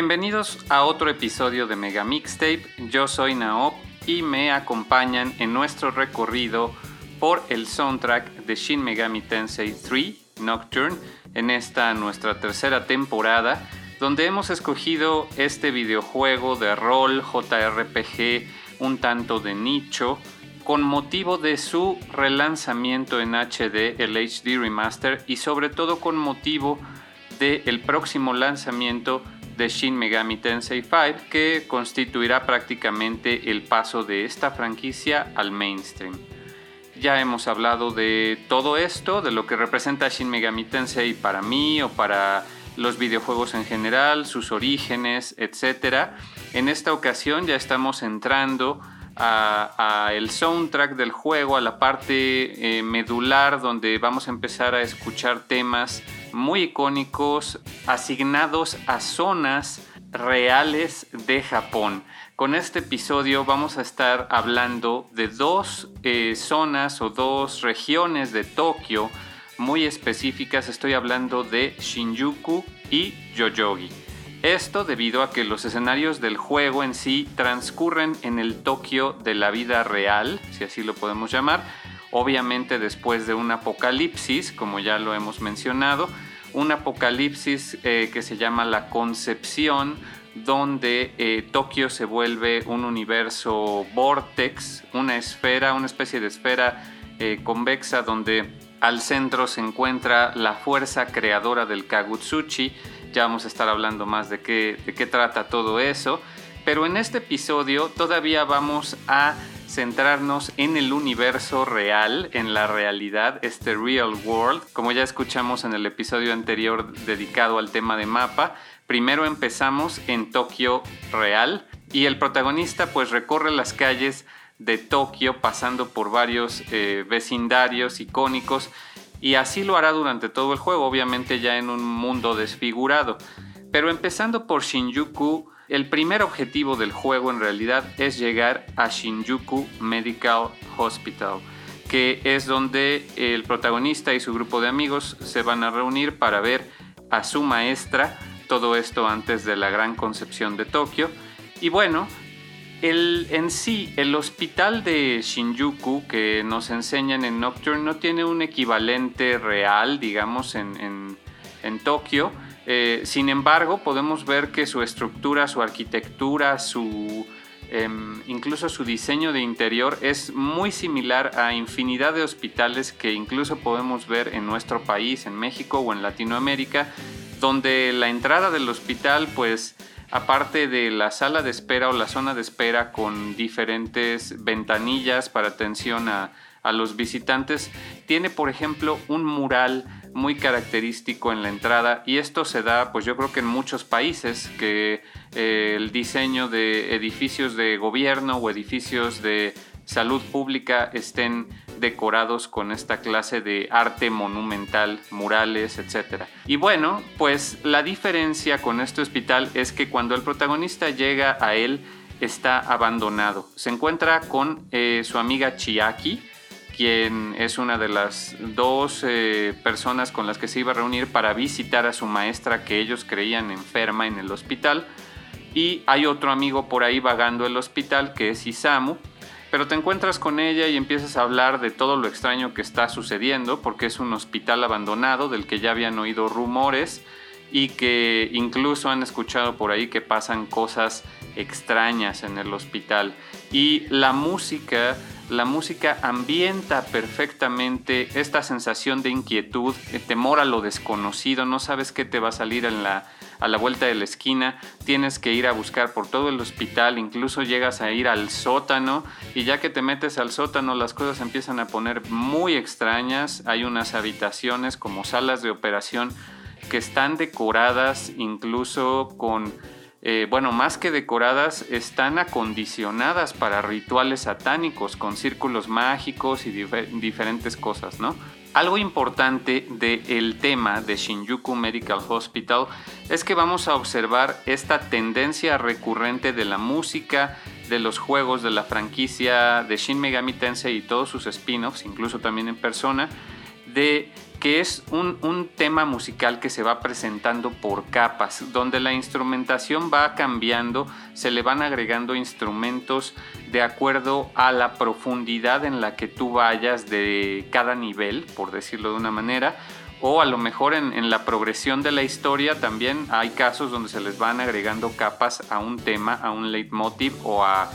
Bienvenidos a otro episodio de Mega Mixtape. Yo soy Naop y me acompañan en nuestro recorrido por el soundtrack de Shin Megami Tensei 3 Nocturne en esta nuestra tercera temporada, donde hemos escogido este videojuego de rol JRPG un tanto de nicho con motivo de su relanzamiento en HD, el HD Remaster, y sobre todo con motivo del próximo lanzamiento de Shin Megami Tensei 5 que constituirá prácticamente el paso de esta franquicia al mainstream. Ya hemos hablado de todo esto, de lo que representa Shin Megami Tensei para mí o para los videojuegos en general, sus orígenes, etc. En esta ocasión ya estamos entrando a, el soundtrack del juego, a la parte eh, medular donde vamos a empezar a escuchar temas muy icónicos asignados a zonas reales de Japón. Con este episodio vamos a estar hablando de dos eh, zonas o dos regiones de Tokio muy específicas. Estoy hablando de Shinjuku y Yoyogi. Esto debido a que los escenarios del juego en sí transcurren en el Tokio de la vida real, si así lo podemos llamar, obviamente después de un apocalipsis, como ya lo hemos mencionado, un apocalipsis eh, que se llama la concepción, donde eh, Tokio se vuelve un universo vortex, una esfera, una especie de esfera eh, convexa donde al centro se encuentra la fuerza creadora del Kagutsuchi, ya vamos a estar hablando más de qué, de qué trata todo eso. Pero en este episodio todavía vamos a centrarnos en el universo real, en la realidad, este real world. Como ya escuchamos en el episodio anterior dedicado al tema de mapa, primero empezamos en Tokio real y el protagonista pues recorre las calles de Tokio pasando por varios eh, vecindarios icónicos y así lo hará durante todo el juego, obviamente ya en un mundo desfigurado. Pero empezando por Shinjuku, el primer objetivo del juego en realidad es llegar a Shinjuku Medical Hospital, que es donde el protagonista y su grupo de amigos se van a reunir para ver a su maestra, todo esto antes de la gran concepción de Tokio. Y bueno, el, en sí, el hospital de Shinjuku que nos enseñan en Nocturne no tiene un equivalente real, digamos, en, Tokio. Eh, sin embargo, podemos ver que su estructura, su arquitectura, em, incluso su diseño de interior es muy similar a infinidad de hospitales que incluso podemos ver en nuestro país, en México o en Latinoamérica, donde la entrada del hospital pues aparte de la sala de espera o la zona de espera con diferentes ventanillas para atención a, los visitantes, tiene por ejemplo un mural muy característico en la entrada y esto se da pues yo creo que en muchos países que eh, el diseño de edificios de gobierno o edificios de salud pública estén decorados con esta clase de arte monumental, murales, etc. Y bueno, pues la diferencia con este hospital es que cuando el protagonista llega a él está abandonado. Se encuentra con eh, su amiga Chiaki, quien es una de las dos eh, personas con las que se iba a reunir para visitar a su maestra que ellos creían enferma en el hospital. Y hay otro amigo por ahí vagando el hospital que es Isamu, pero te encuentras con ella y empiezas a hablar de todo lo extraño que está sucediendo, porque es un hospital abandonado del que ya habían oído rumores y que incluso han escuchado por ahí que pasan cosas extrañas en el hospital. Y la música, la música ambienta perfectamente esta sensación de inquietud, de temor a lo desconocido, no sabes qué te va a salir la a la vuelta de la esquina, tienes que ir a buscar por todo el hospital, incluso llegas a ir al sótano y ya que te metes al sótano las cosas empiezan a poner muy extrañas, hay unas habitaciones como salas de operación que están decoradas incluso con... Eh, bueno, más que decoradas, están acondicionadas para rituales satánicos, con círculos mágicos y diferentes cosas, ¿no? Algo importante del tema de Shinjuku Medical Hospital es que vamos a observar esta tendencia recurrente de la música, de los juegos, de la franquicia de Shin Megami Tensei y todos sus spin-offs, incluso también en persona, de que es un, tema musical que se va presentando por capas, donde la instrumentación va cambiando, se le van agregando instrumentos de acuerdo a la profundidad en la que tú vayas de cada nivel, por decirlo de una manera, o a lo mejor en, la progresión de la historia también hay casos donde se les van agregando capas a un tema, a un leitmotiv o a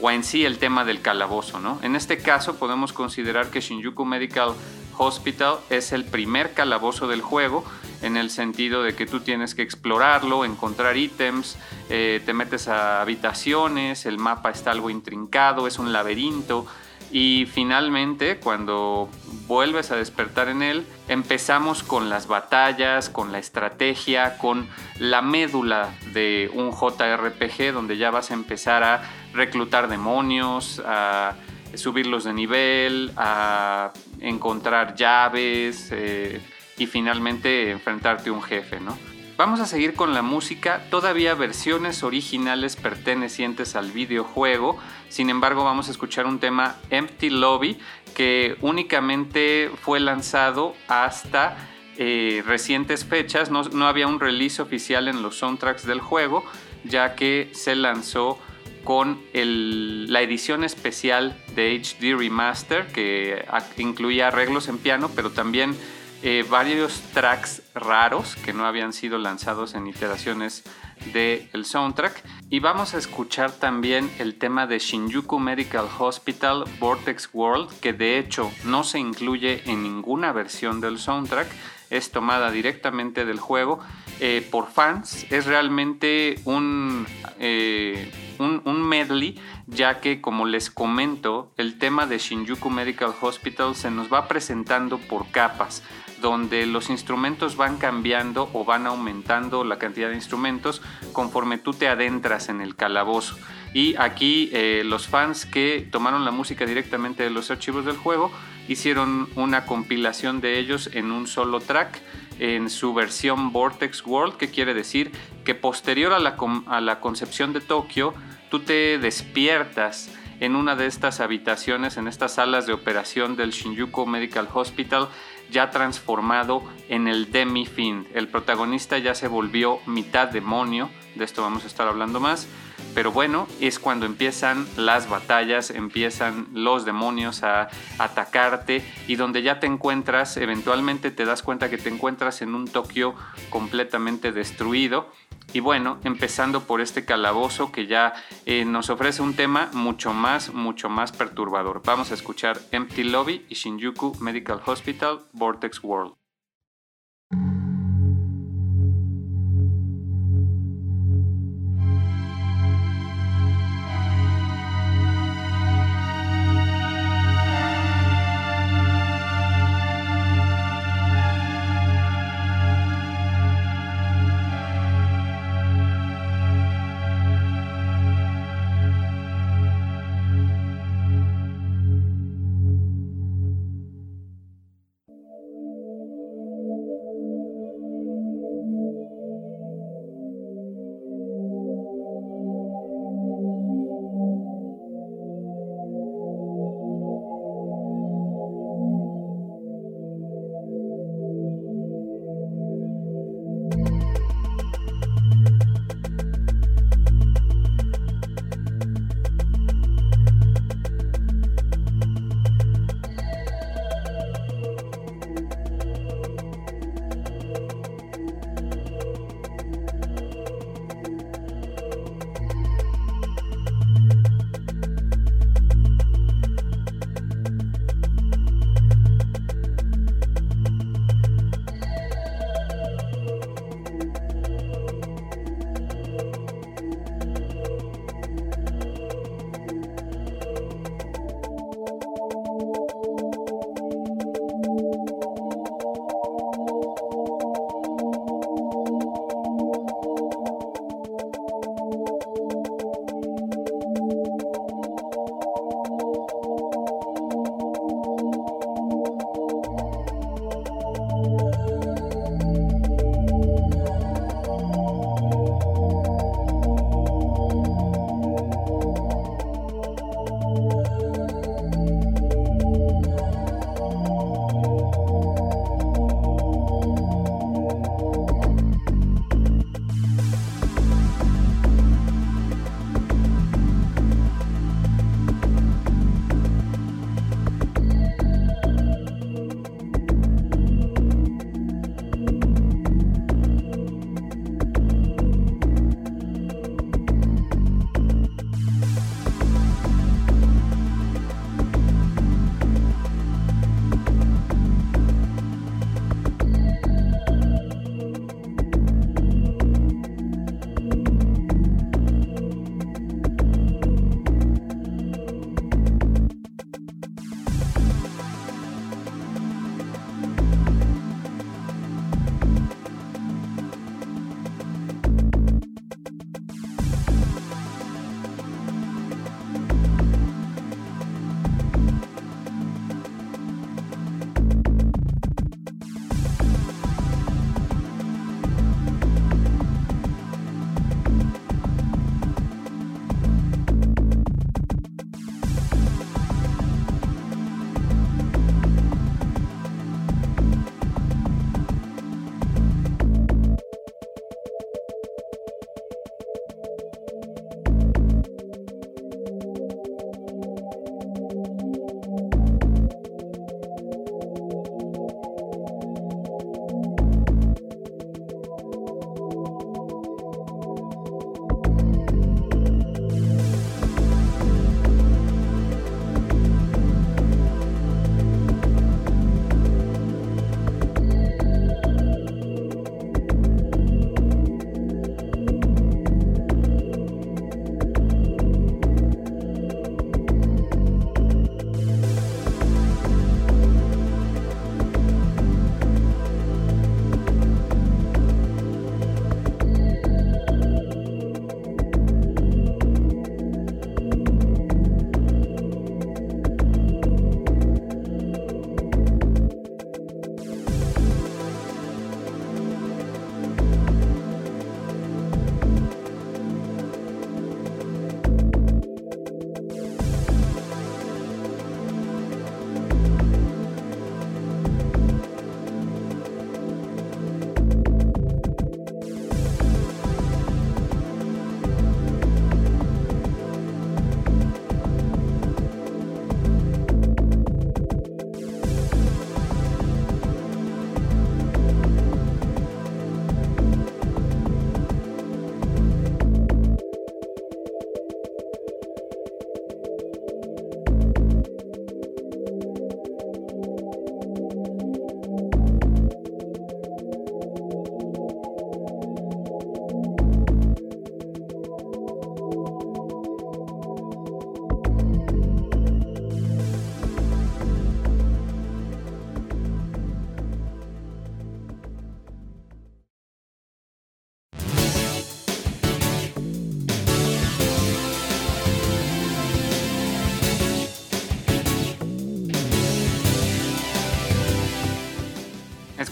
o en sí el tema del calabozo, ¿no? En este caso podemos considerar que Shinjuku Medical Hospital es el primer calabozo del juego en el sentido de que tú tienes que explorarlo, encontrar ítems, eh, te metes a habitaciones, el mapa está algo intrincado, es un laberinto y finalmente cuando vuelves a despertar en él, empezamos con las batallas, con la estrategia, con la médula de un JRPG donde ya vas a empezar a reclutar demonios, a subirlos de nivel, a encontrar llaves eh, y finalmente enfrentarte a un jefe, ¿no? Vamos a seguir con la música, todavía versiones originales pertenecientes al videojuego, sin embargo vamos a escuchar un tema Empty Lobby que únicamente fue lanzado hasta eh, recientes fechas, no, no había un release oficial en los soundtracks del juego, ya que se lanzó con la edición especial de HD Remaster que incluía arreglos en piano, pero también eh, varios tracks raros que no habían sido lanzados en iteraciones del soundtrack. Y vamos a escuchar también el tema de Shinjuku Medical Hospital Vortex World, que de hecho no se incluye en ninguna versión del soundtrack, es tomada directamente del juego eh, por fans. Es realmente un, eh, un, un, medley, ya que como les comento, el tema de Shinjuku Medical Hospital se nos va presentando por capas donde los instrumentos van cambiando o van aumentando la cantidad de instrumentos conforme tú te adentras en el calabozo. Y aquí eh, los fans que tomaron la música directamente de los archivos del juego hicieron una compilación de ellos en un solo track en su versión Vortex World, que quiere decir que posterior a la, a la concepción de Tokio, tú te despiertas en una de estas habitaciones, en estas salas de operación del Shinjuku Medical Hospital, ya transformado en el Demi-Fiend. El protagonista ya se volvió mitad demonio, de esto vamos a estar hablando más. Pero bueno, es cuando empiezan las batallas, empiezan los demonios a atacarte y donde ya te encuentras, eventualmente te das cuenta que te encuentras en un Tokio completamente destruido y bueno, empezando por este calabozo que ya eh, nos ofrece un tema mucho más, mucho más perturbador. Vamos a escuchar Empty Lobby y Shinjuku Medical Hospital Vortex World.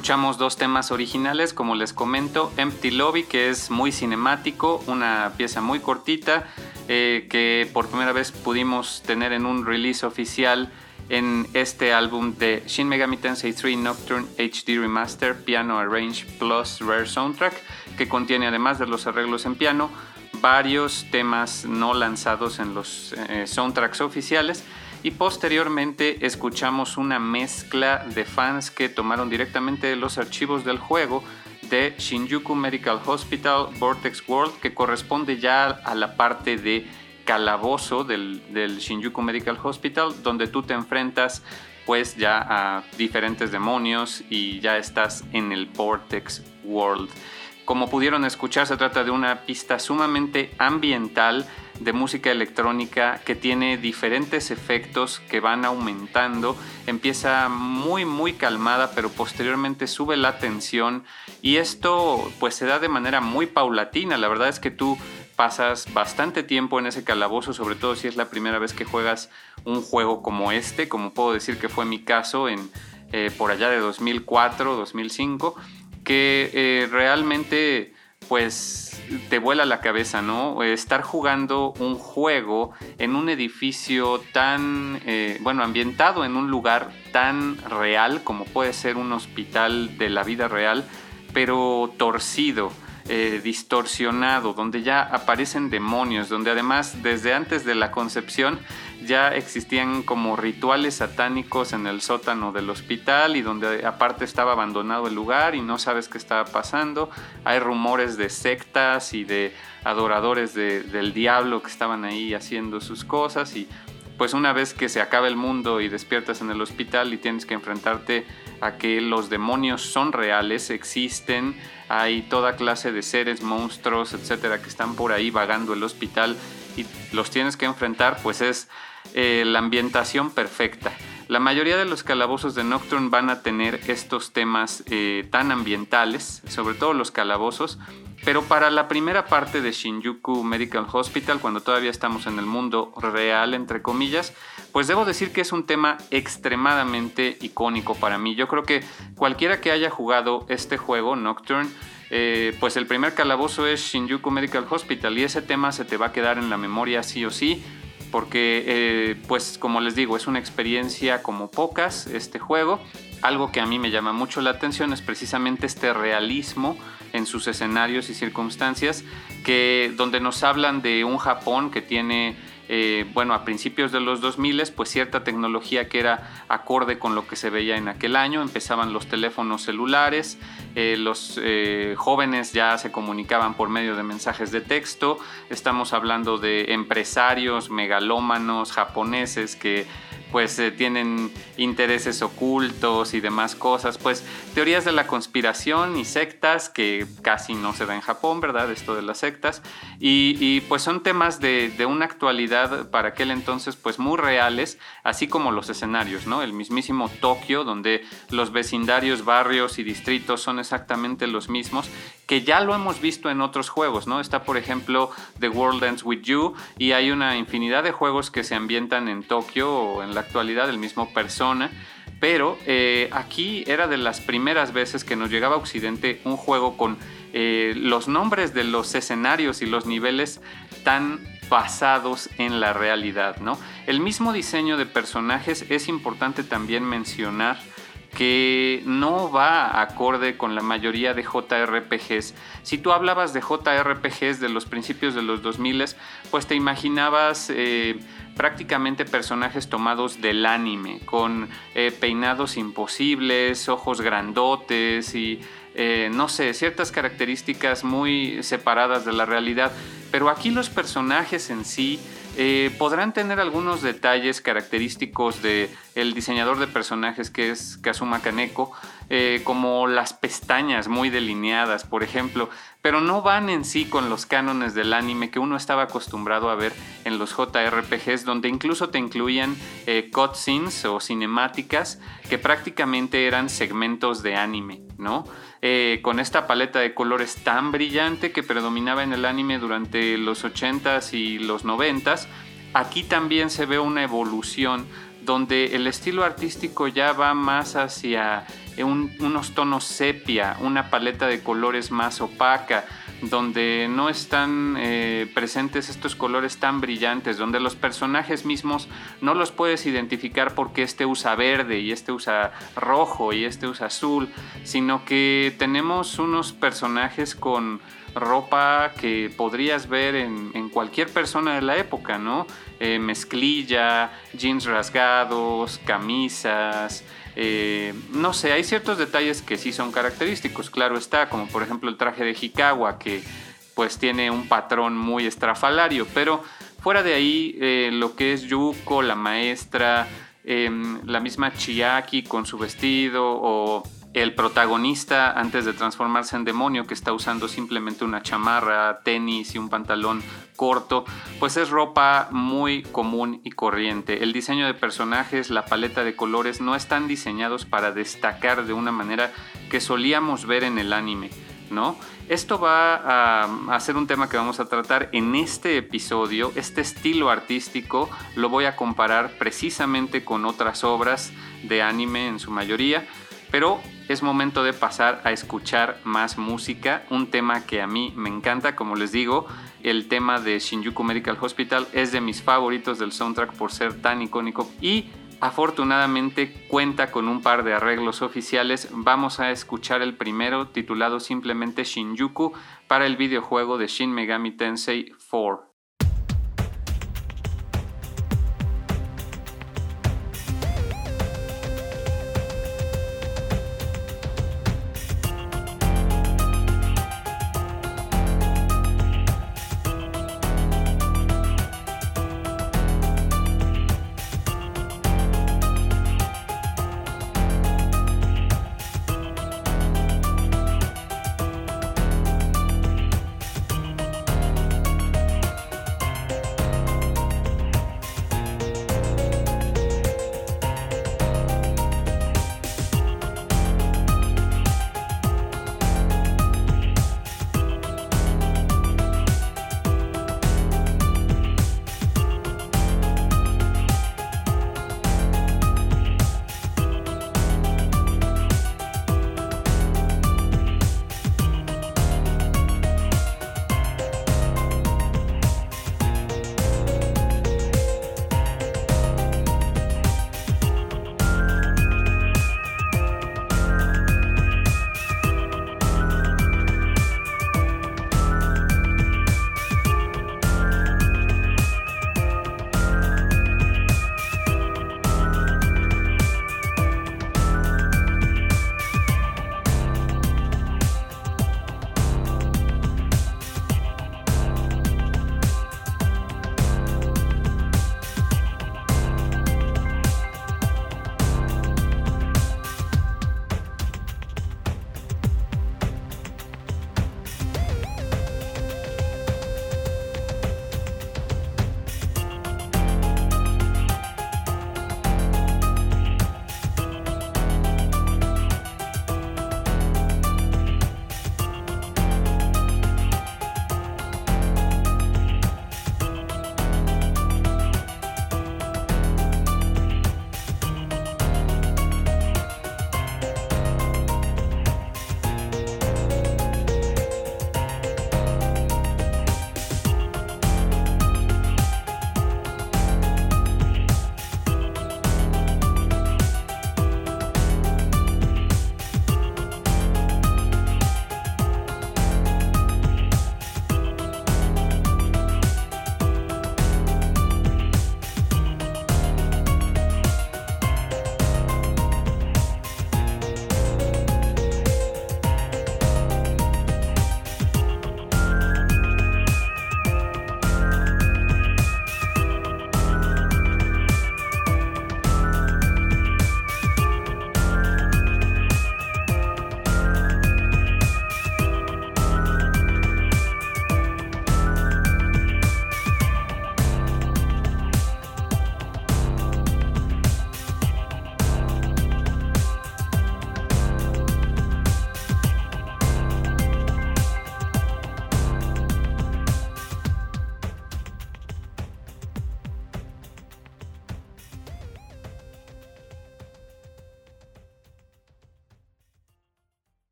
Escuchamos dos temas originales, como les comento, Empty Lobby, que es muy cinemático, una pieza muy cortita, eh, que por primera vez pudimos tener en un release oficial en este álbum de Shin Megami Tensei 3 Nocturne HD Remaster Piano Arrange Plus Rare Soundtrack, que contiene además de los arreglos en piano, varios temas no lanzados en los eh, soundtracks oficiales y posteriormente escuchamos una mezcla de fans que tomaron directamente los archivos del juego de Shinjuku Medical Hospital Vortex World que corresponde ya a la parte de calabozo del, del Shinjuku Medical Hospital donde tú te enfrentas pues ya a diferentes demonios y ya estás en el Vortex World. Como pudieron escuchar, se trata de una pista sumamente ambiental de música electrónica que tiene diferentes efectos que van aumentando. Empieza muy muy calmada, pero posteriormente sube la tensión y esto pues se da de manera muy paulatina. La verdad es que tú pasas bastante tiempo en ese calabozo, sobre todo si es la primera vez que juegas un juego como este, como puedo decir que fue mi caso en eh, por allá de 2004, 2005, que eh, realmente pues te vuela la cabeza, ¿no? Estar jugando un juego en un edificio tan, eh, bueno, ambientado en un lugar tan real como puede ser un hospital de la vida real, pero torcido. Eh, distorsionado, donde ya aparecen demonios, donde además desde antes de la concepción ya existían como rituales satánicos en el sótano del hospital y donde aparte estaba abandonado el lugar y no sabes qué estaba pasando. Hay rumores de sectas y de adoradores del diablo que estaban ahí haciendo sus cosas y pues una vez que se acaba el mundo y despiertas en el hospital y tienes que enfrentarte a que los demonios son reales, existen, hay toda clase de seres, monstruos, etcétera, que están por ahí vagando el hospital y los tienes que enfrentar, pues es eh, la ambientación perfecta. La mayoría de los calabozos de Nocturne van a tener estos temas eh, tan ambientales, sobre todo los calabozos, pero para la primera parte de Shinjuku Medical Hospital, cuando todavía estamos en el mundo real, entre comillas, pues debo decir que es un tema extremadamente icónico para mí. Yo creo que cualquiera que haya jugado este juego, Nocturne, eh, pues el primer calabozo es Shinjuku Medical Hospital y ese tema se te va a quedar en la memoria sí o sí porque eh, pues como les digo es una experiencia como pocas este juego. Algo que a mí me llama mucho la atención es precisamente este realismo en sus escenarios y circunstancias que donde nos hablan de un Japón que tiene eh, bueno, a principios de los 2000, pues cierta tecnología que era acorde con lo que se veía en aquel año. Empezaban los teléfonos celulares, eh, los jóvenes ya se comunicaban por medio de mensajes de texto. Estamos hablando de empresarios megalómanos japoneses que pues eh, tienen intereses ocultos y demás cosas, pues teorías de la conspiración y sectas que casi no se da en Japón, ¿verdad? Esto de las sectas, y, pues son temas de, una actualidad para aquel entonces pues muy reales, así como los escenarios, ¿no? El mismísimo Tokio, donde los vecindarios, barrios y distritos son exactamente los mismos, que ya lo hemos visto en otros juegos, ¿no? Está por ejemplo The World Ends With You y hay una infinidad de juegos que se ambientan en Tokio o en la actualidad el mismo Persona. Pero eh, aquí era de las primeras veces que nos llegaba a Occidente un juego con eh, los nombres de los escenarios y los niveles tan basados en la realidad, ¿no? El mismo diseño de personajes es importante también mencionar que no va acorde con la mayoría de JRPGs. Si tú hablabas de JRPGs de los principios de los 2000, pues te imaginabas eh, prácticamente personajes tomados del anime, con eh, peinados imposibles, ojos grandotes y eh, no sé, ciertas características muy separadas de la realidad. Pero aquí los personajes en sí eh, podrán tener algunos detalles característicos de el diseñador de personajes que es Kazuma Kaneko, eh, como las pestañas muy delineadas, por ejemplo, pero no van en sí con los cánones del anime que uno estaba acostumbrado a ver en los JRPGs, donde incluso te incluían eh, cutscenes o cinemáticas que prácticamente eran segmentos de anime, ¿no? Con esta paleta de colores tan brillante que predominaba en el anime durante los 80s y los 90s, aquí también se ve una evolución donde el estilo artístico ya va más hacia unos tonos sepia, una paleta de colores más opaca, donde no están eh, presentes estos colores tan brillantes, donde los personajes mismos no los puedes identificar porque este usa verde y este usa rojo y este usa azul, sino que tenemos unos personajes con ropa que podrías ver en, cualquier persona de la época, ¿no? Eh, mezclilla, jeans rasgados, camisas, eh, no sé, hay ciertos detalles que sí son característicos, claro está, como por ejemplo el traje de Hikawa, que pues tiene un patrón muy estrafalario, pero fuera de ahí, eh, lo que es Yuko, la maestra, em, la misma Chiaki con su vestido o el protagonista antes de transformarse en demonio que está usando simplemente una chamarra, tenis y un pantalón corto, pues es ropa muy común y corriente. El diseño de personajes, la paleta de colores no están diseñados para destacar de una manera que solíamos ver en el anime, ¿no? Esto va a, a ser un tema que vamos a tratar en este episodio. Este estilo artístico lo voy a comparar precisamente con otras obras de anime en su mayoría pero es momento de pasar a escuchar más música, un tema que a mí me encanta, como les digo, el tema de Shinjuku Medical Hospital es de mis favoritos del soundtrack por ser tan icónico y afortunadamente cuenta con un par de arreglos oficiales. Vamos a escuchar el primero titulado simplemente Shinjuku para el videojuego de Shin Megami Tensei 4.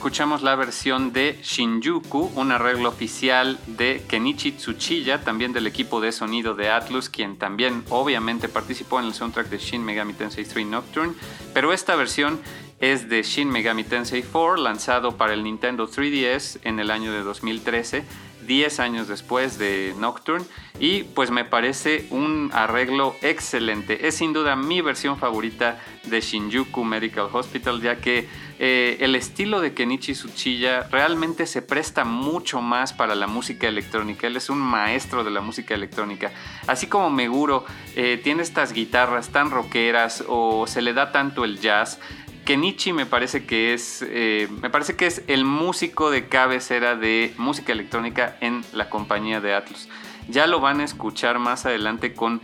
Escuchamos la versión de Shinjuku, un arreglo oficial de Kenichi Tsuchiya, también del equipo de sonido de Atlus, quien también obviamente participó en el soundtrack de Shin Megami Tensei 3 Nocturne, pero esta versión es de Shin Megami Tensei 4, lanzado para el Nintendo 3DS en el año de 2013 10 años después de Nocturne y pues me parece un arreglo excelente. Es sin duda mi versión favorita de Shinjuku Medical Hospital ya que eh, el estilo de Kenichi Tsuchiya realmente se presta mucho más para la música electrónica. Él es un maestro de la música electrónica. Así como Meguro eh, tiene estas guitarras tan rockeras o se le da tanto el jazz, Kenichi me parece que es eh, me parece que es el músico de cabecera de música electrónica en la compañía de Atlus. Ya lo van a escuchar más adelante con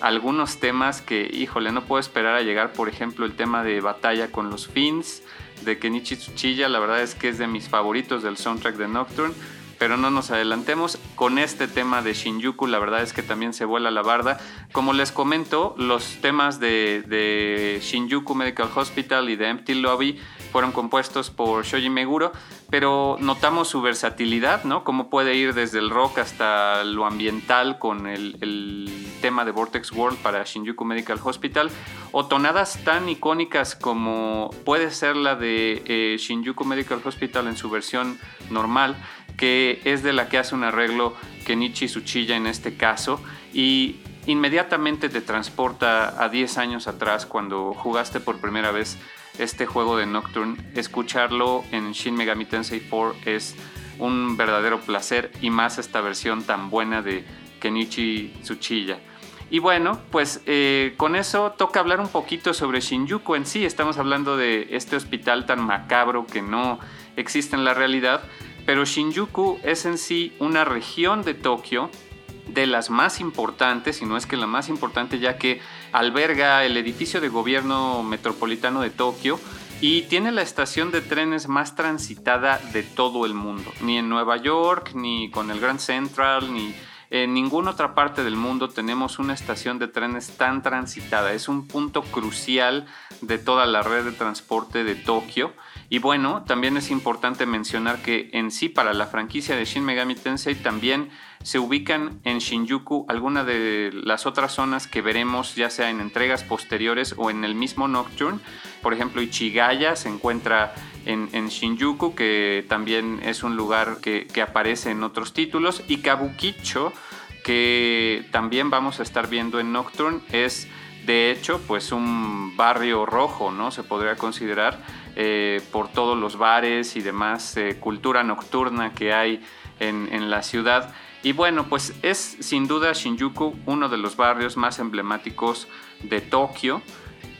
algunos temas que, híjole, no puedo esperar a llegar. Por ejemplo, el tema de batalla con los Fins de Kenichi Tsuchiya. La verdad es que es de mis favoritos del soundtrack de Nocturne pero no nos adelantemos. Con este tema de Shinjuku, la verdad es que también se vuela la barda. Como les comento, los temas de, Shinjuku Medical Hospital y de Empty Lobby fueron compuestos por Shoji Meguro, pero notamos su versatilidad, ¿no? Cómo puede ir desde el rock hasta lo ambiental con el, tema de Vortex World para Shinjuku Medical Hospital, o tonadas tan icónicas como puede ser la de eh, Shinjuku Medical Hospital en su versión normal, que es de la que hace un arreglo Kenichi Tsuchiya en este caso y inmediatamente te transporta a 10 años atrás cuando jugaste por primera vez este juego de Nocturne. Escucharlo en Shin Megami Tensei 4 es un verdadero placer y más esta versión tan buena de Kenichi Tsuchiya. Y bueno, pues eh, con eso toca hablar un poquito sobre Shinjuku en sí. Estamos hablando de este hospital tan macabro que no existe en la realidad, pero Shinjuku es en sí una región de Tokio de las más importantes, y no es que la más importante, ya que alberga el edificio de gobierno metropolitano de Tokio y tiene la estación de trenes más transitada de todo el mundo. Ni en Nueva York, ni con el Grand Central, ni en ninguna otra parte del mundo tenemos una estación de trenes tan transitada. Es un punto crucial de toda la red de transporte de Tokio y bueno, también es importante mencionar que en sí para la franquicia de Shin Megami Tensei también se ubican en Shinjuku algunas de las otras zonas que veremos ya sea en entregas posteriores o en el mismo Nocturne. Por ejemplo, Ichigaya se encuentra en, Shinjuku, que también es un lugar que, aparece en otros títulos. Y Kabukicho, que también vamos a estar viendo en Nocturne, es de hecho pues un barrio rojo, ¿no? Se podría considerar eh, por todos los bares y demás eh, cultura nocturna que hay en, la ciudad. Y bueno, pues es sin duda Shinjuku uno de los barrios más emblemáticos de Tokio.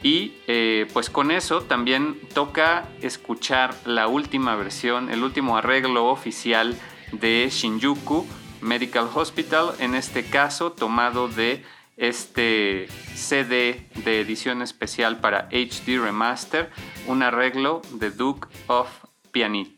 Y eh, pues con eso también toca escuchar la última versión, el último arreglo oficial de Shinjuku Medical Hospital, en este caso tomado de este CD de edición especial para HD Remaster, un arreglo de Duke of Pianit.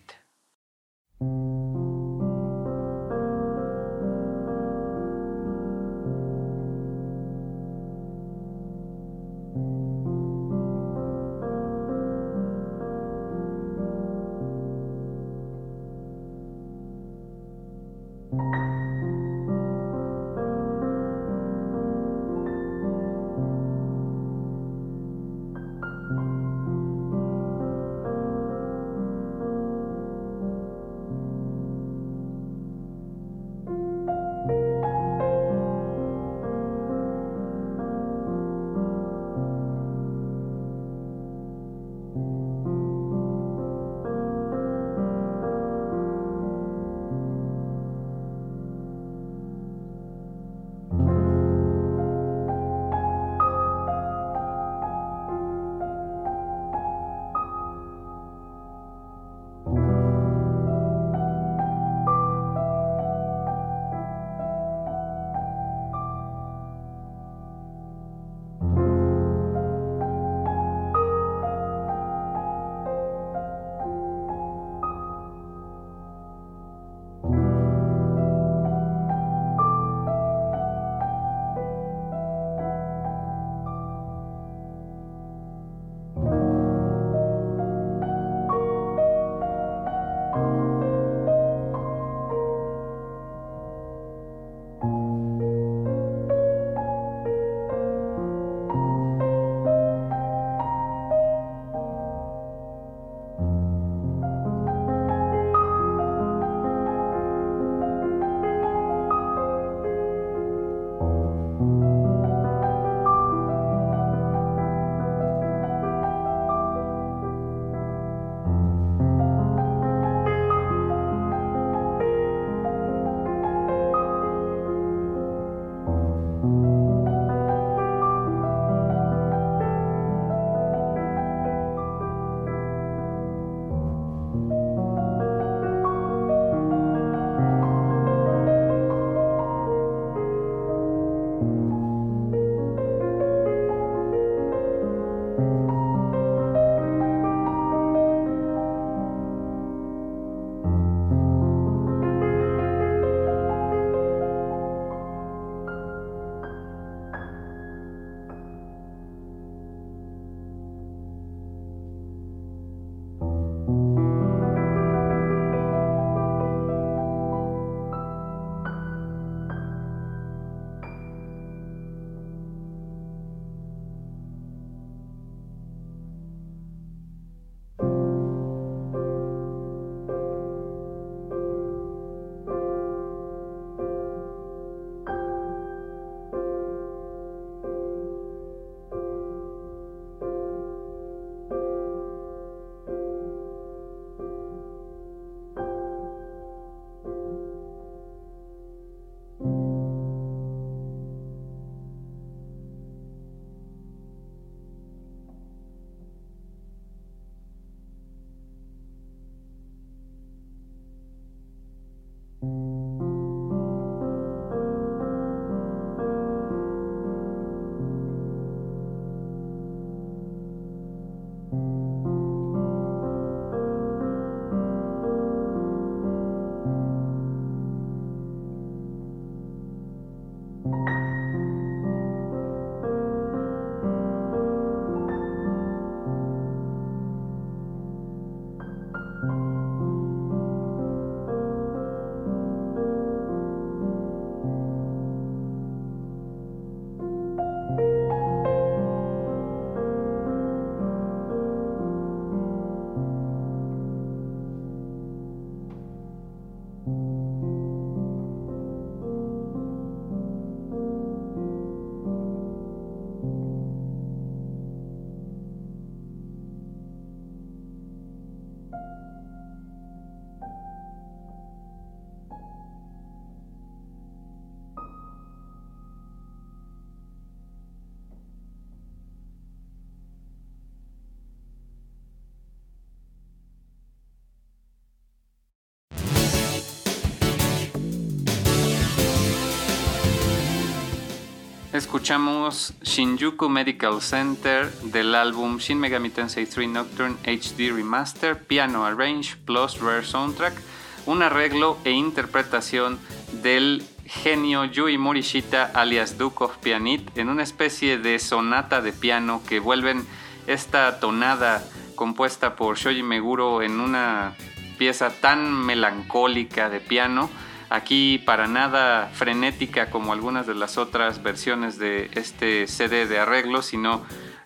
Escuchamos Shinjuku Medical Center del álbum Shin Megami Tensei 3 Nocturne HD Remaster Piano Arrange plus Rare Soundtrack, un arreglo e interpretación del genio Yui Morishita alias Duke of Pianit en una especie de sonata de piano que vuelven esta tonada compuesta por Shoji Meguro en una pieza tan melancólica de piano Aquí para nada frenética como algunas de las otras versiones de este CD de arreglo, sino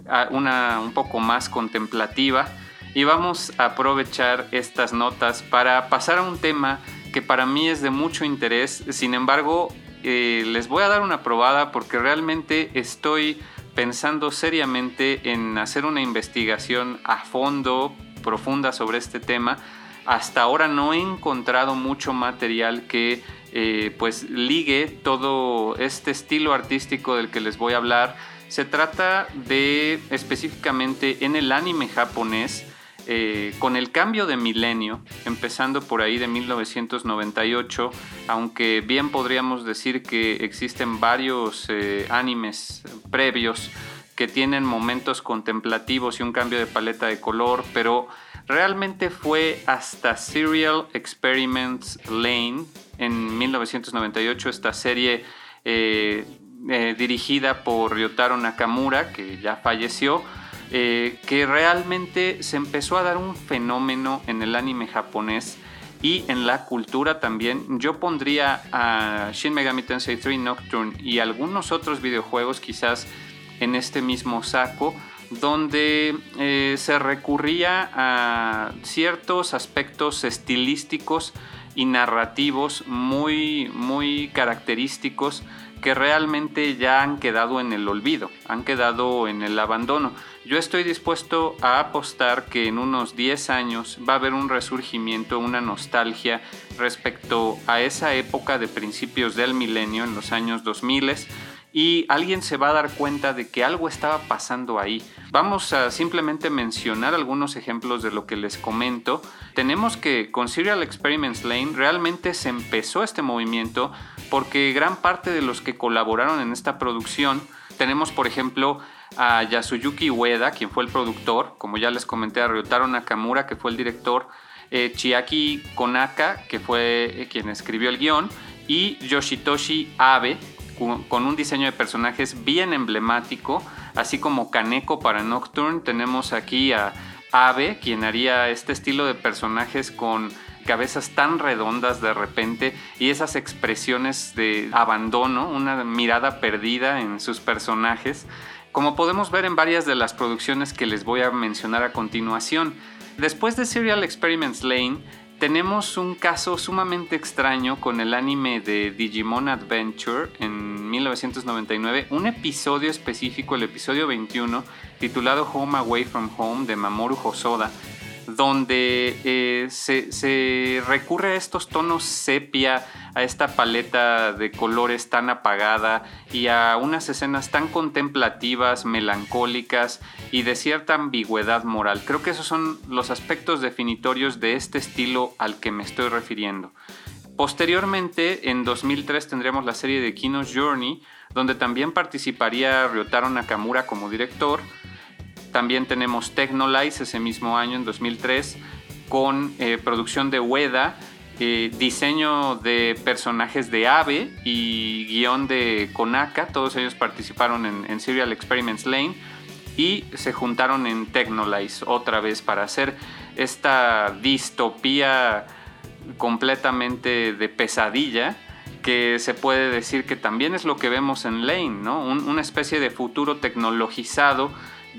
ah, una un poco más contemplativa. Y vamos a aprovechar estas notas para pasar a un tema que para mí es de mucho interés. Sin embargo, eh, les voy a dar una probada porque realmente estoy pensando seriamente en hacer una investigación a fondo, profunda sobre este tema hasta ahora no he encontrado mucho material que eh, pues ligue todo este estilo artístico del que les voy a hablar. Se trata de específicamente en el anime japonés, eh, con el cambio de milenio, empezando por ahí de 1998, aunque bien podríamos decir que existen varios eh, animes previos que tienen momentos contemplativos y un cambio de paleta de color, pero Realmente fue hasta Serial Experiments Lane en 1998, esta serie eh, eh, dirigida por Ryotaro Nakamura, que ya falleció, eh, que realmente se empezó a dar un fenómeno en el anime japonés y en la cultura también. Yo pondría a Shin Megami Tensei 3 Nocturne y algunos otros videojuegos quizás en este mismo saco donde eh, se recurría a ciertos aspectos estilísticos y narrativos muy, muy característicos que realmente ya han quedado en el olvido, han quedado en el abandono. Yo estoy dispuesto a apostar que en unos 10 años va a haber un resurgimiento, una nostalgia respecto a esa época de principios del milenio, en los años 2000 y alguien se va a dar cuenta de que algo estaba pasando ahí. Vamos a simplemente mencionar algunos ejemplos de lo que les comento. Tenemos que con Serial Experiments Lane realmente se empezó este movimiento porque gran parte de los que colaboraron en esta producción, tenemos por ejemplo a Yasuyuki Ueda, quien fue el productor, como ya les comenté, a Ryotaro Nakamura, que fue el director, eh, Chiaki Konaka, que fue eh, quien escribió el guion, y Yoshitoshi Abe, con un diseño de personajes bien emblemático, así como Kaneko para Nocturne. Tenemos aquí a Abe, quien haría este estilo de personajes con cabezas tan redondas de repente y esas expresiones de abandono, una mirada perdida en sus personajes, como podemos ver en varias de las producciones que les voy a mencionar a continuación. Después de Serial Experiments Lane, tenemos un caso sumamente extraño con el anime de Digimon Adventure en 1999, un episodio específico, el episodio 21, titulado Home Away from Home de Mamoru Hosoda, donde eh, se, recurre a estos tonos sepia, a esta paleta de colores tan apagada y a unas escenas tan contemplativas, melancólicas y de cierta ambigüedad moral. Creo que esos son los aspectos definitorios de este estilo al que me estoy refiriendo. Posteriormente, en 2003 tendremos la serie de Kino's Journey, donde también participaría Ryotaro Nakamura como director, también tenemos Technolize ese mismo año, en 2003, con eh, producción de Ueda, eh, diseño de personajes de Ave y guion de Konaka. Todos ellos participaron en, Serial Experiments Lane y se juntaron en Technolize otra vez para hacer esta distopía completamente de pesadilla que se puede decir que también es lo que vemos en Lane, ¿no? una especie de futuro tecnologizado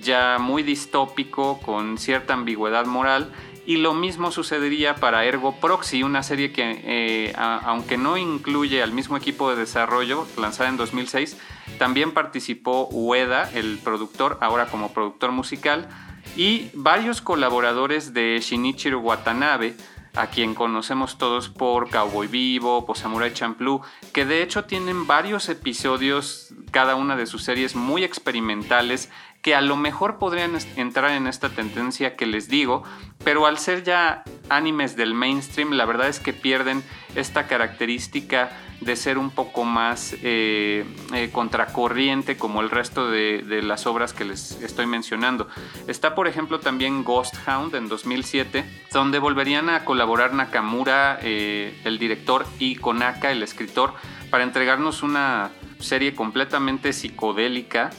ya muy distópico, con cierta ambigüedad moral. Y lo mismo sucedería para Ergo Proxy, una serie que, eh, aunque no incluye al mismo equipo de desarrollo, lanzada en 2006, también participó Ueda, el productor, ahora como productor musical, y varios colaboradores de Shinichiro Watanabe, a quien conocemos todos por Cowboy Vivo, por Samurai Champloo, que de hecho tienen varios episodios, cada una de sus series muy experimentales que a lo mejor podrían entrar en esta tendencia que les digo, pero al ser ya animes del mainstream, la verdad es que pierden esta característica de ser un poco más eh, eh, contracorriente como el resto de, las obras que les estoy mencionando. Está por ejemplo también Ghost Hound en 2007, donde volverían a colaborar Nakamura, eh, el director, y Konaka, el escritor, para entregarnos una serie completamente psicodélica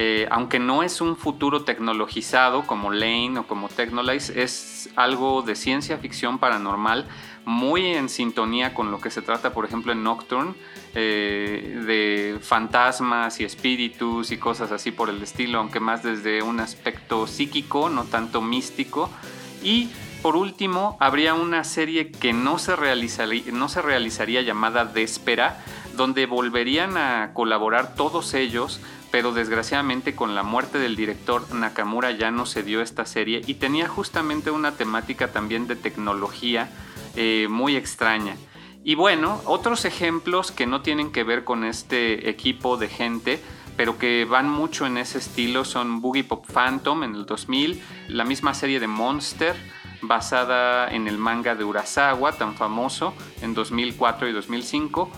eh, aunque no es un futuro tecnologizado como Lane o como Technolize, es algo de ciencia ficción paranormal muy en sintonía con lo que se trata, por ejemplo, en Nocturne, eh, de fantasmas y espíritus y cosas así por el estilo, aunque más desde un aspecto psíquico, no tanto místico. Y por último, habría una serie que no se realizaría, no se realizaría llamada Déspera, donde volverían a colaborar todos ellos pero desgraciadamente con la muerte del director Nakamura ya no se dio esta serie y tenía justamente una temática también de tecnología eh, muy extraña. Y bueno, otros ejemplos que no tienen que ver con este equipo de gente, pero que van mucho en ese estilo son Boogie Pop Phantom en el 2000, la misma serie de Monster basada en el manga de Urasawa tan famoso en 2004 y 2005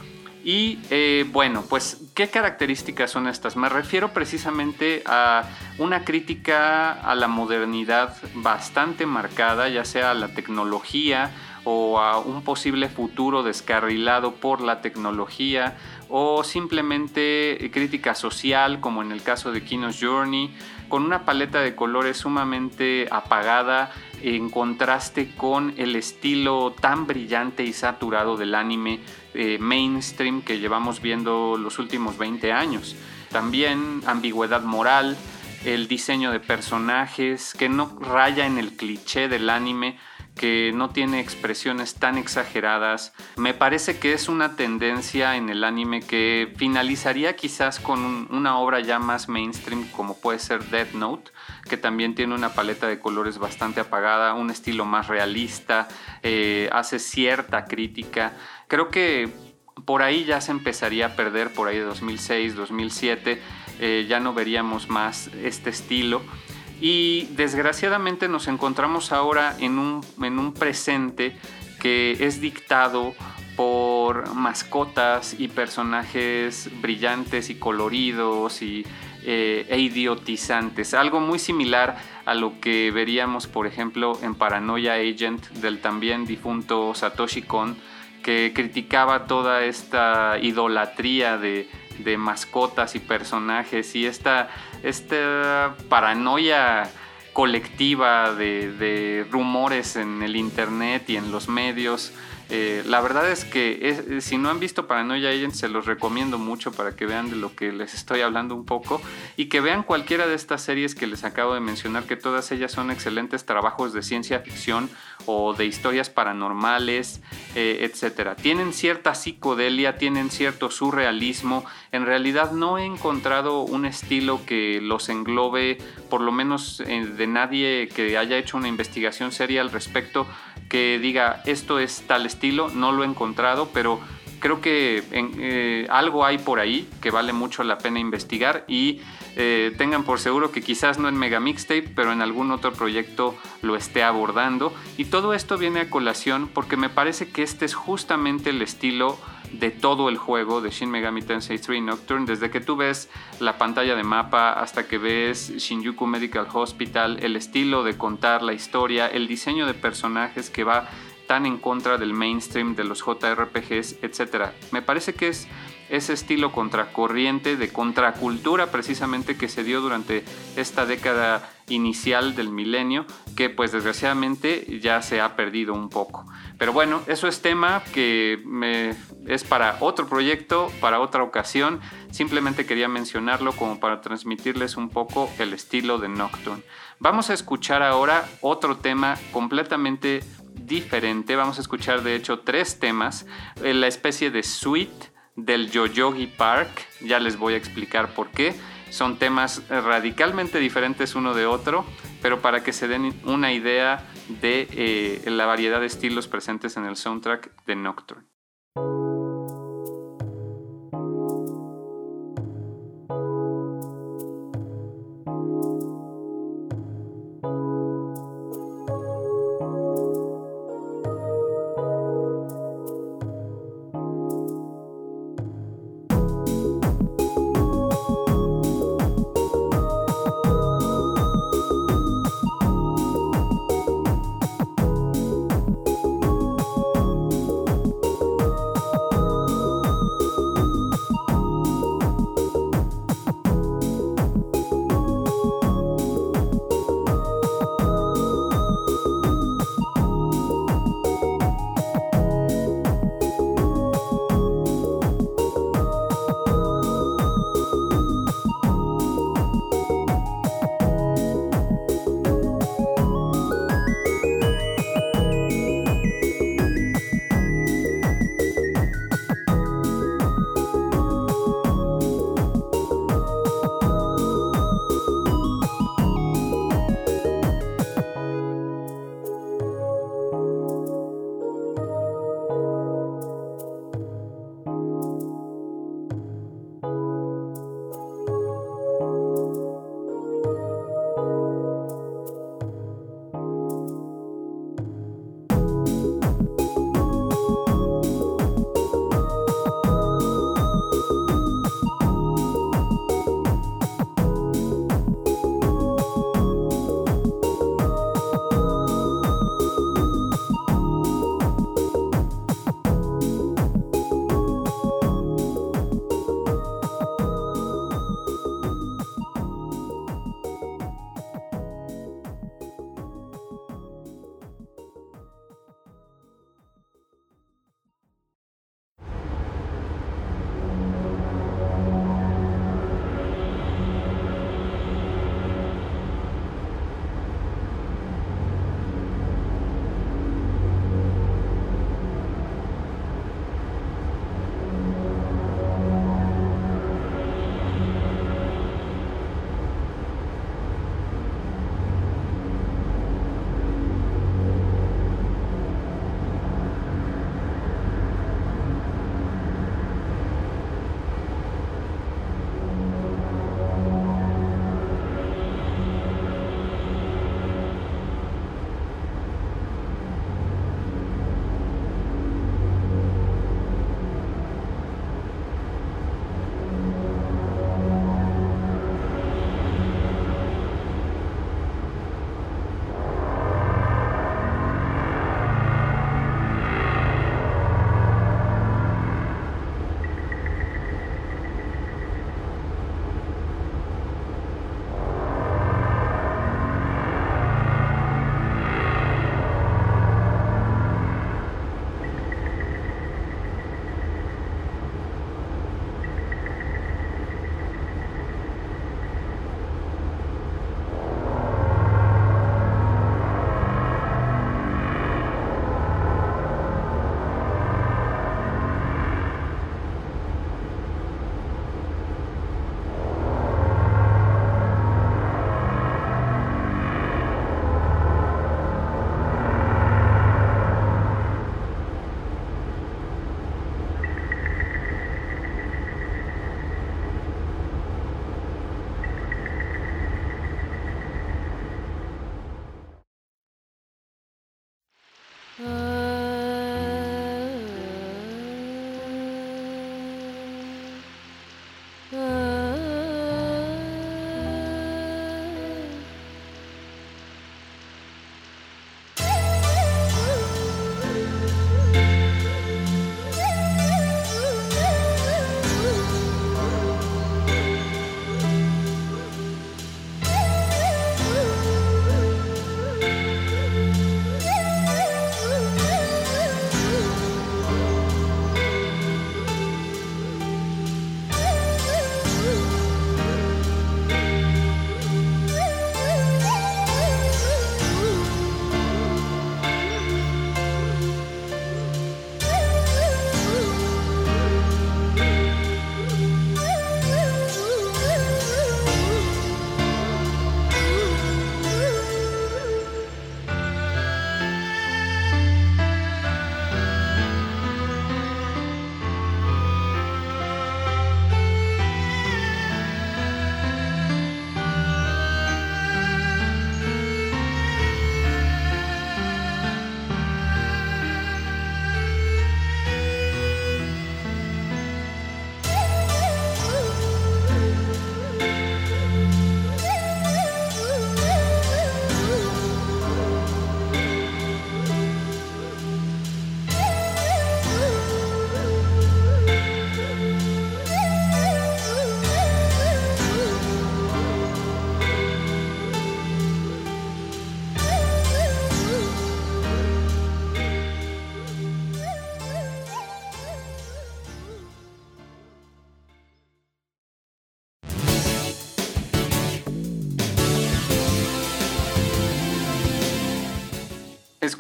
y eh, bueno, pues, ¿qué características son estas? Me refiero precisamente a una crítica a la modernidad bastante marcada, ya sea a la tecnología o a un posible futuro descarrilado por la tecnología o simplemente crítica social como en el caso de Kino's Journey con una paleta de colores sumamente apagada en contraste con el estilo tan brillante y saturado del anime eh, mainstream que llevamos viendo los últimos 20 años. También ambigüedad moral, el diseño de personajes que no raya en el cliché del anime, que no tiene expresiones tan exageradas. Me parece que es una tendencia en el anime que finalizaría quizás con una obra ya más mainstream como puede ser Death Note, que también tiene una paleta de colores bastante apagada, un estilo más realista, eh, hace cierta crítica. Creo que por ahí ya se empezaría a perder, por ahí de 2006, 2007, eh, ya no veríamos más este estilo. Y desgraciadamente nos encontramos ahora en un, en un presente que es dictado por mascotas y personajes brillantes y coloridos y, eh, e idiotizantes. Algo muy similar a lo que veríamos, por ejemplo, en Paranoia Agent del también difunto Satoshi Kon, que criticaba toda esta idolatría de, de mascotas y personajes y esta, esta paranoia colectiva de, de, rumores en el internet y en los medios eh, la verdad es que eh, si no han visto Paranoia Agent, se los recomiendo mucho para que vean de lo que les estoy hablando un poco y que vean cualquiera de estas series que les acabo de mencionar, que todas ellas son excelentes trabajos de ciencia ficción o de historias paranormales, eh, etc. Tienen cierta psicodelia, tienen cierto surrealismo. En realidad no he encontrado un estilo que los englobe, por lo menos de nadie que haya hecho una investigación seria al respecto que diga esto es tal estilo, no lo he encontrado, pero creo que eh, algo hay por ahí que vale mucho la pena investigar y eh, tengan por seguro que quizás no en Mega Mixtape, pero en algún otro proyecto lo esté abordando. Y todo esto viene a colación porque me parece que este es justamente el estilo de todo el juego de Shin Megami Tensei 3 Nocturne, desde que tú ves la pantalla de mapa hasta que ves Shinjuku Medical Hospital, el estilo de contar la historia, el diseño de personajes que va tan en contra del mainstream de los JRPGs, etc. Me parece que es ese estilo contracorriente de contracultura precisamente que se dio durante esta década inicial del milenio que pues desgraciadamente ya se ha perdido un poco. Pero bueno, eso es tema que es para otro proyecto, para otra ocasión. Simplemente quería mencionarlo como para transmitirles un poco el estilo de Nocturne. Vamos a escuchar ahora otro tema completamente diferente. Vamos a escuchar de hecho tres temas. Eh, la especie de suite del Yoyogi Park. Ya les voy a explicar por qué. Son temas radicalmente diferentes uno de otro, pero para que se den una idea de eh, la variedad de estilos presentes en el soundtrack de Nocturne.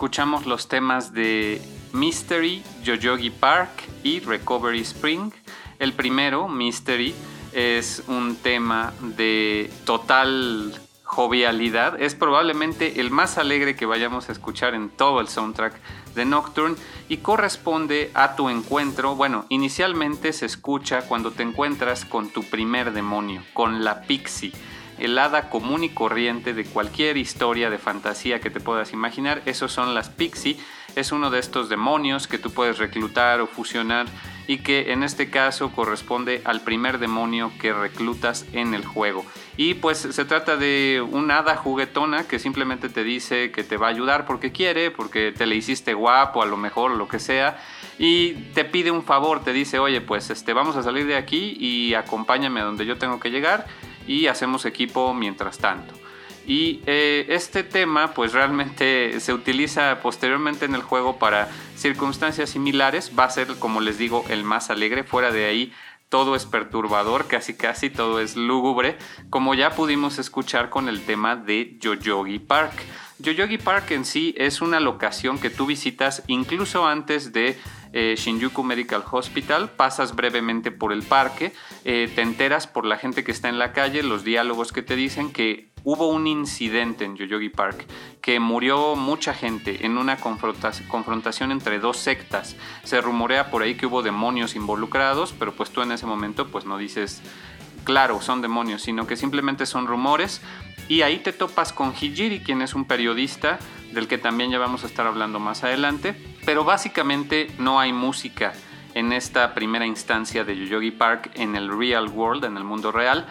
Escuchamos los temas de Mystery, Yoyogi Park y Recovery Spring. El primero, Mystery, es un tema de total jovialidad. Es probablemente el más alegre que vayamos a escuchar en todo el soundtrack de Nocturne y corresponde a tu encuentro. Bueno, inicialmente se escucha cuando te encuentras con tu primer demonio, con la Pixie el hada común y corriente de cualquier historia de fantasía que te puedas imaginar. Esos son las Pixie. Es uno de estos demonios que tú puedes reclutar o fusionar y que en este caso corresponde al primer demonio que reclutas en el juego. Y pues se trata de un hada juguetona que simplemente te dice que te va a ayudar porque quiere, porque te le hiciste guapo, a lo mejor, lo que sea, y te pide un favor, te dice, oye, pues este, vamos a salir de aquí y acompáñame a donde yo tengo que llegar y hacemos equipo mientras tanto. Y eh, este tema pues realmente se utiliza posteriormente en el juego para circunstancias similares. Va a ser, como les digo, el más alegre. Fuera de ahí todo es perturbador, casi casi todo es lúgubre, como ya pudimos escuchar con el tema de Yoyogi Park. Yoyogi Park en sí es una locación que tú visitas incluso antes de eh, Shinjuku Medical Hospital, pasas brevemente por el parque, eh, te enteras por la gente que está en la calle, los diálogos que te dicen que hubo un incidente en Yoyogi Park, que murió mucha gente en una confrontación entre dos sectas. Se rumorea por ahí que hubo demonios involucrados, pero pues tú en ese momento pues no dices claro, son demonios, sino que simplemente son rumores. Y ahí te topas con Hijiri, quien es un periodista del que también ya vamos a estar hablando más adelante. Pero básicamente no hay música en esta primera instancia de Yoyogi Park en el real world, en el mundo real.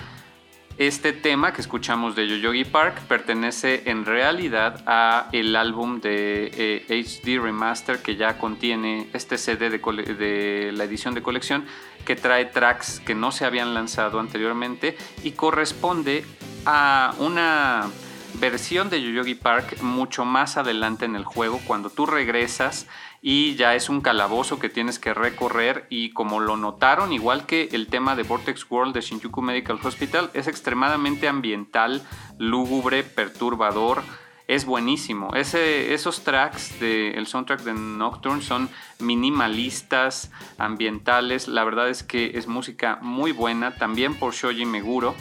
Este tema que escuchamos de Yoyogi Park pertenece en realidad a el álbum de HD eh, Remaster que ya contiene este CD de, la edición de colección que trae tracks que no se habían lanzado anteriormente y corresponde a una versión de Yoyogi Park mucho más adelante en el juego cuando tú regresas y ya es un calabozo que tienes que recorrer y como lo notaron, igual que el tema de Vortex World de Shinjuku Medical Hospital, es extremadamente ambiental, lúgubre, perturbador, es buenísimo. Esos tracks del soundtrack de Nocturne son minimalistas, ambientales, la verdad es que es música muy buena, también por Shoji Meguro.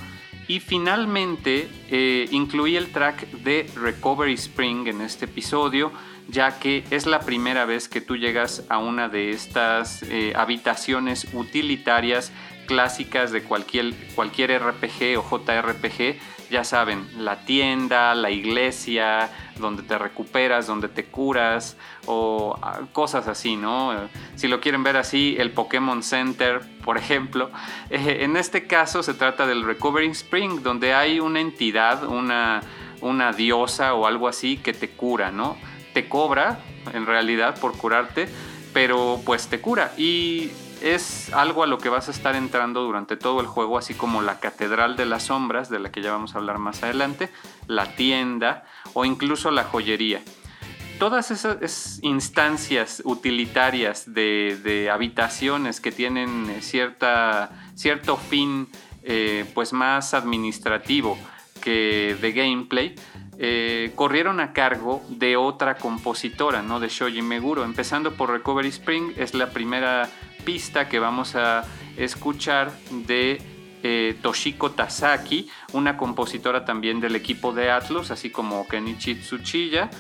Y finalmente eh, incluí el track de Recovery Spring en este episodio ya que es la primera vez que tú llegas a una de estas eh, habitaciones utilitarias clásicas de cualquier, cualquier RPG o JRPG. Ya saben, la tienda, la iglesia, donde te recuperas, donde te curas o ah, cosas así, ¿no? Si lo quieren ver así, el Pokémon Center, por ejemplo. Eh, en este caso se trata del Recovering Spring, donde hay una entidad, una, una diosa o algo así que te cura, ¿no? te cobra en realidad por curarte, pero pues te cura y es algo a lo que vas a estar entrando durante todo el juego, así como la Catedral de las Sombras, de la que ya vamos a hablar más adelante, la tienda o incluso la joyería. Todas esas instancias utilitarias de, habitaciones que tienen cierta, cierto fin eh, pues más administrativo que de gameplay, eh, corrieron a cargo de otra compositora, ¿no? De Shoji Meguro. Empezando por Recovery Spring, es la primera pista que vamos a escuchar de eh, Toshiko Tasaki, una compositora también del equipo de Atlus, así como Kenichi Tsuchiya,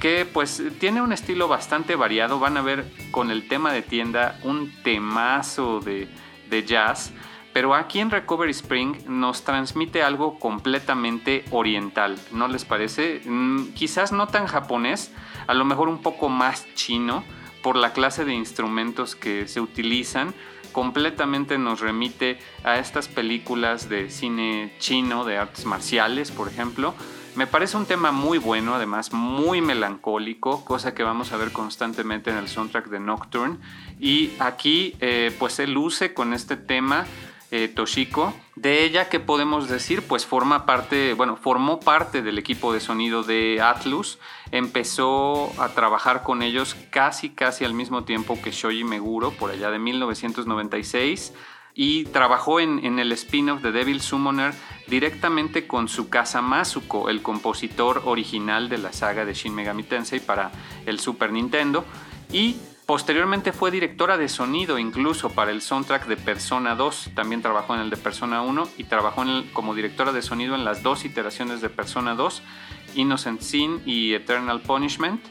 que pues tiene un estilo bastante variado. Van a ver con el tema de tienda un temazo de, de jazz pero aquí en Recovery Spring nos transmite algo completamente oriental, ¿no les parece? Mm, quizás no tan japonés, a lo mejor un poco más chino por la clase de instrumentos que se utilizan. Completamente nos remite a estas películas de cine chino, de artes marciales, por ejemplo. Me parece un tema muy bueno, además muy melancólico, cosa que vamos a ver constantemente en el soundtrack de Nocturne. Y aquí eh, pues se luce con este tema eh, Toshiko. De ella, ¿qué podemos decir? Pues forma parte, bueno, formó parte del equipo de sonido de Atlus. Empezó a trabajar con ellos casi, casi al mismo tiempo que Shoji Meguro, por allá de 1996 y trabajó en, el spin-off de Devil Summoner directamente con Tsukasa Masuko, el compositor original de la saga de Shin Megami Tensei para el Super Nintendo. Y Posteriormente fue directora de sonido incluso para el soundtrack de Persona 2, también trabajó en el de Persona 1 y trabajó como directora de sonido en las dos iteraciones de Persona 2, Innocent Sin y Eternal Punishment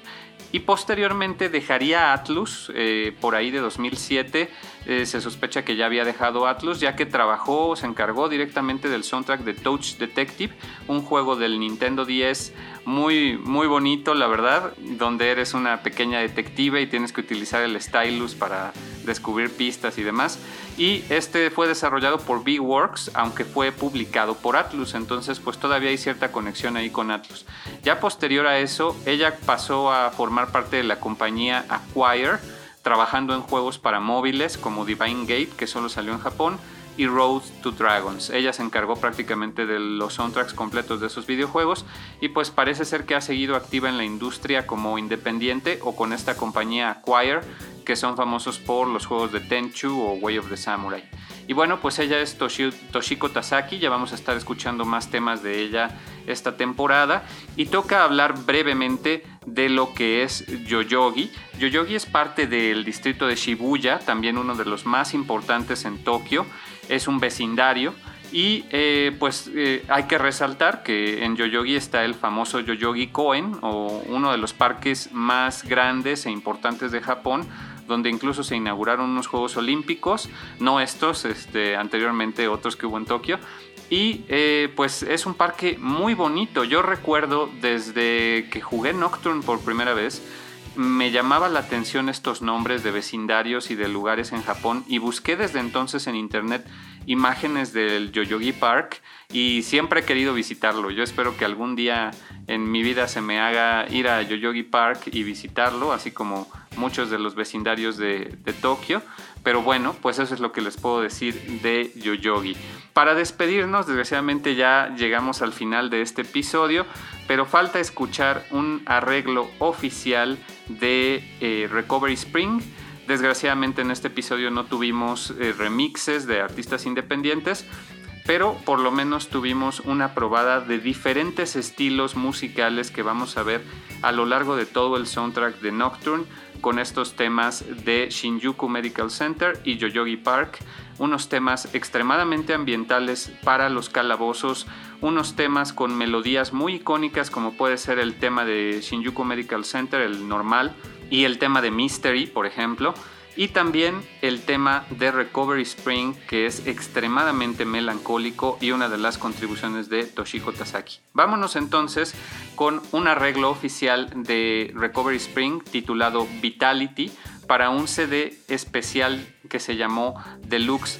y posteriormente dejaría Atlus eh, por ahí de 2007. Eh, se sospecha que ya había dejado Atlus ya que trabajó, se encargó directamente del soundtrack de Touch Detective, un juego del Nintendo 10 muy, muy bonito, la verdad, donde eres una pequeña detective y tienes que utilizar el stylus para descubrir pistas y demás. Y este fue desarrollado por B-Works, aunque fue publicado por Atlus, entonces pues todavía hay cierta conexión ahí con Atlus. Ya posterior a eso, ella pasó a formar parte de la compañía Acquire, trabajando en juegos para móviles como Divine Gate, que solo salió en Japón, y Road to Dragons. Ella se encargó prácticamente de los soundtracks completos de esos videojuegos y pues parece ser que ha seguido activa en la industria como independiente o con esta compañía Acquire que son famosos por los juegos de Tenchu o Way of the Samurai. Y bueno, pues ella es Toshiko Tasaki, ya vamos a estar escuchando más temas de ella esta temporada y toca hablar brevemente de lo que es Yoyogi. Yoyogi es parte del distrito de Shibuya, también uno de los más importantes en Tokio, es un vecindario y eh, pues eh, hay que resaltar que en Yoyogi está el famoso Yoyogi Koen, o uno de los parques más grandes e importantes de Japón, donde incluso se inauguraron unos Juegos Olímpicos, no estos, este, anteriormente otros que hubo en Tokio. Y eh, pues es un parque muy bonito. Yo recuerdo desde que jugué Nocturne por primera vez, me llamaba la atención estos nombres de vecindarios y de lugares en Japón y busqué desde entonces en internet imágenes del Yoyogi Park y siempre he querido visitarlo. Yo espero que algún día en mi vida se me haga ir a Yoyogi Park y visitarlo, así como muchos de los vecindarios de, Tokio. Pero bueno, pues eso es lo que les puedo decir de Yoyogi. Para despedirnos, desgraciadamente ya llegamos al final de este episodio, pero falta escuchar un arreglo oficial de eh, Recovery Spring Desgraciadamente en este episodio no tuvimos eh, remixes de artistas independientes, pero por lo menos tuvimos una probada de diferentes estilos musicales que vamos a ver a lo largo de todo el soundtrack de Nocturne con estos temas de Shinjuku Medical Center y Yoyogi Park, unos temas extremadamente ambientales para los calabozos, unos temas con melodías muy icónicas como puede ser el tema de Shinjuku Medical Center, el normal, y el tema de Mystery, por ejemplo, y también el tema de Recovery Spring, que es extremadamente melancólico y una de las contribuciones de Toshiko Tasaki. Vámonos entonces con un arreglo oficial de Recovery Spring titulado Vitality para un CD especial que se llamó Deluxe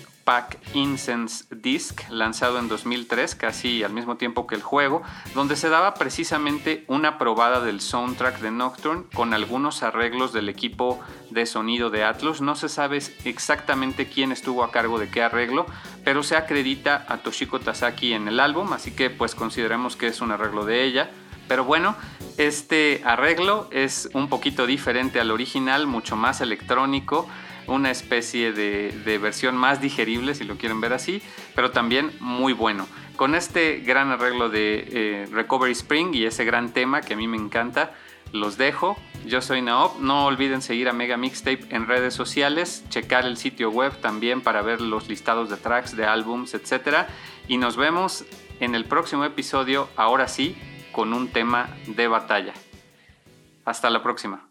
Incense Disc, lanzado en 2003, casi al mismo tiempo que el juego, donde se daba precisamente una probada del soundtrack de Nocturne con algunos arreglos del equipo de sonido de Atlus. No se sabe exactamente quién estuvo a cargo de qué arreglo, pero se acredita a Toshiko Tasaki en el álbum, así que pues consideremos que es un arreglo de ella. Pero bueno, este arreglo es un poquito diferente al original, mucho más electrónico una especie de, versión más digerible, si lo quieren ver así, pero también muy bueno. Con este gran arreglo de eh, Recovery Spring y ese gran tema que a mí me encanta, los dejo. Yo soy Naop. No olviden seguir a Mega Mixtape en redes sociales, checar el sitio web también para ver los listados de tracks, de álbums, etc. Y nos vemos en el próximo episodio, ahora sí, con un tema de batalla. Hasta la próxima.